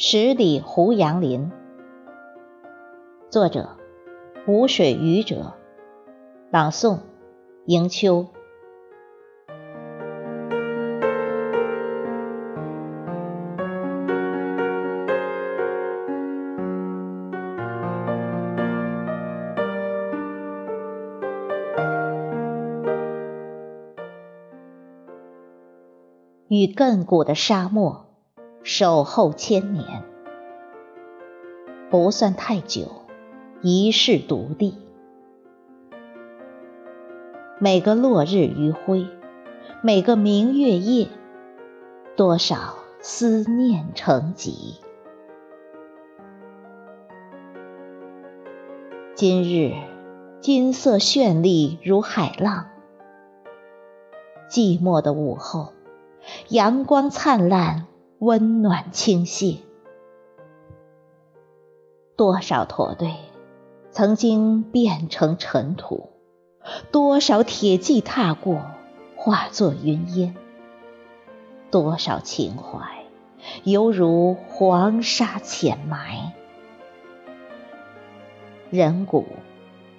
十里胡杨林，作者：无水渔者，朗诵：迎秋。与亘古的沙漠。守候千年，不算太久，一世独立。每个落日余晖，每个明月夜，多少思念成疾。今日金色绚丽如海浪，寂寞的午后，阳光灿烂。温暖倾泻，多少驼队曾经变成尘土，多少铁骑踏过，化作云烟，多少情怀犹如黄沙浅埋。人骨、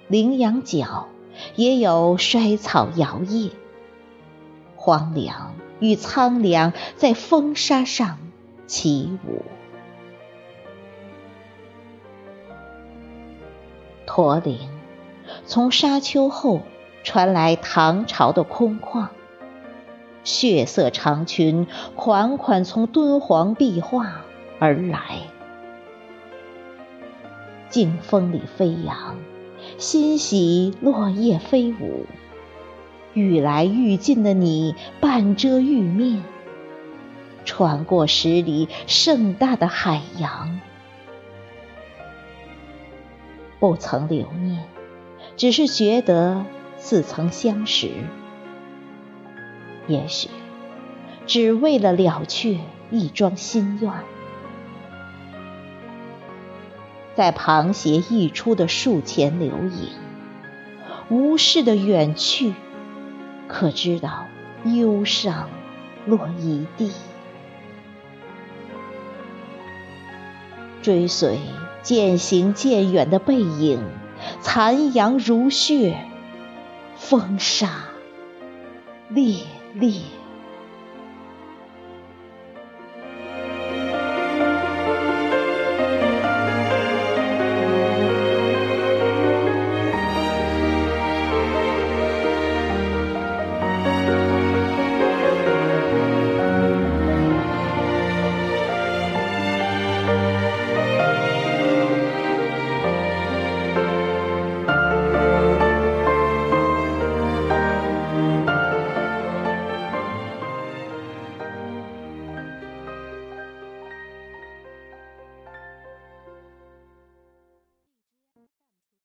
羚羊角，也有衰草摇曳，荒凉。与苍凉在风沙上起舞。驼铃从沙丘后传来唐朝的空旷，血色长裙款款从敦煌壁画而来，劲风里飞扬，欣喜落叶飞舞。愈来愈近的你，半遮玉面，穿过十里盛大的海洋，不曾留念，只是觉得似曾相识。也许，只为了了却一桩心愿，在螃蟹溢出的树前留影，无视的远去。可知道忧伤落一地，追随渐行渐远的背影，残阳如血，风沙烈烈。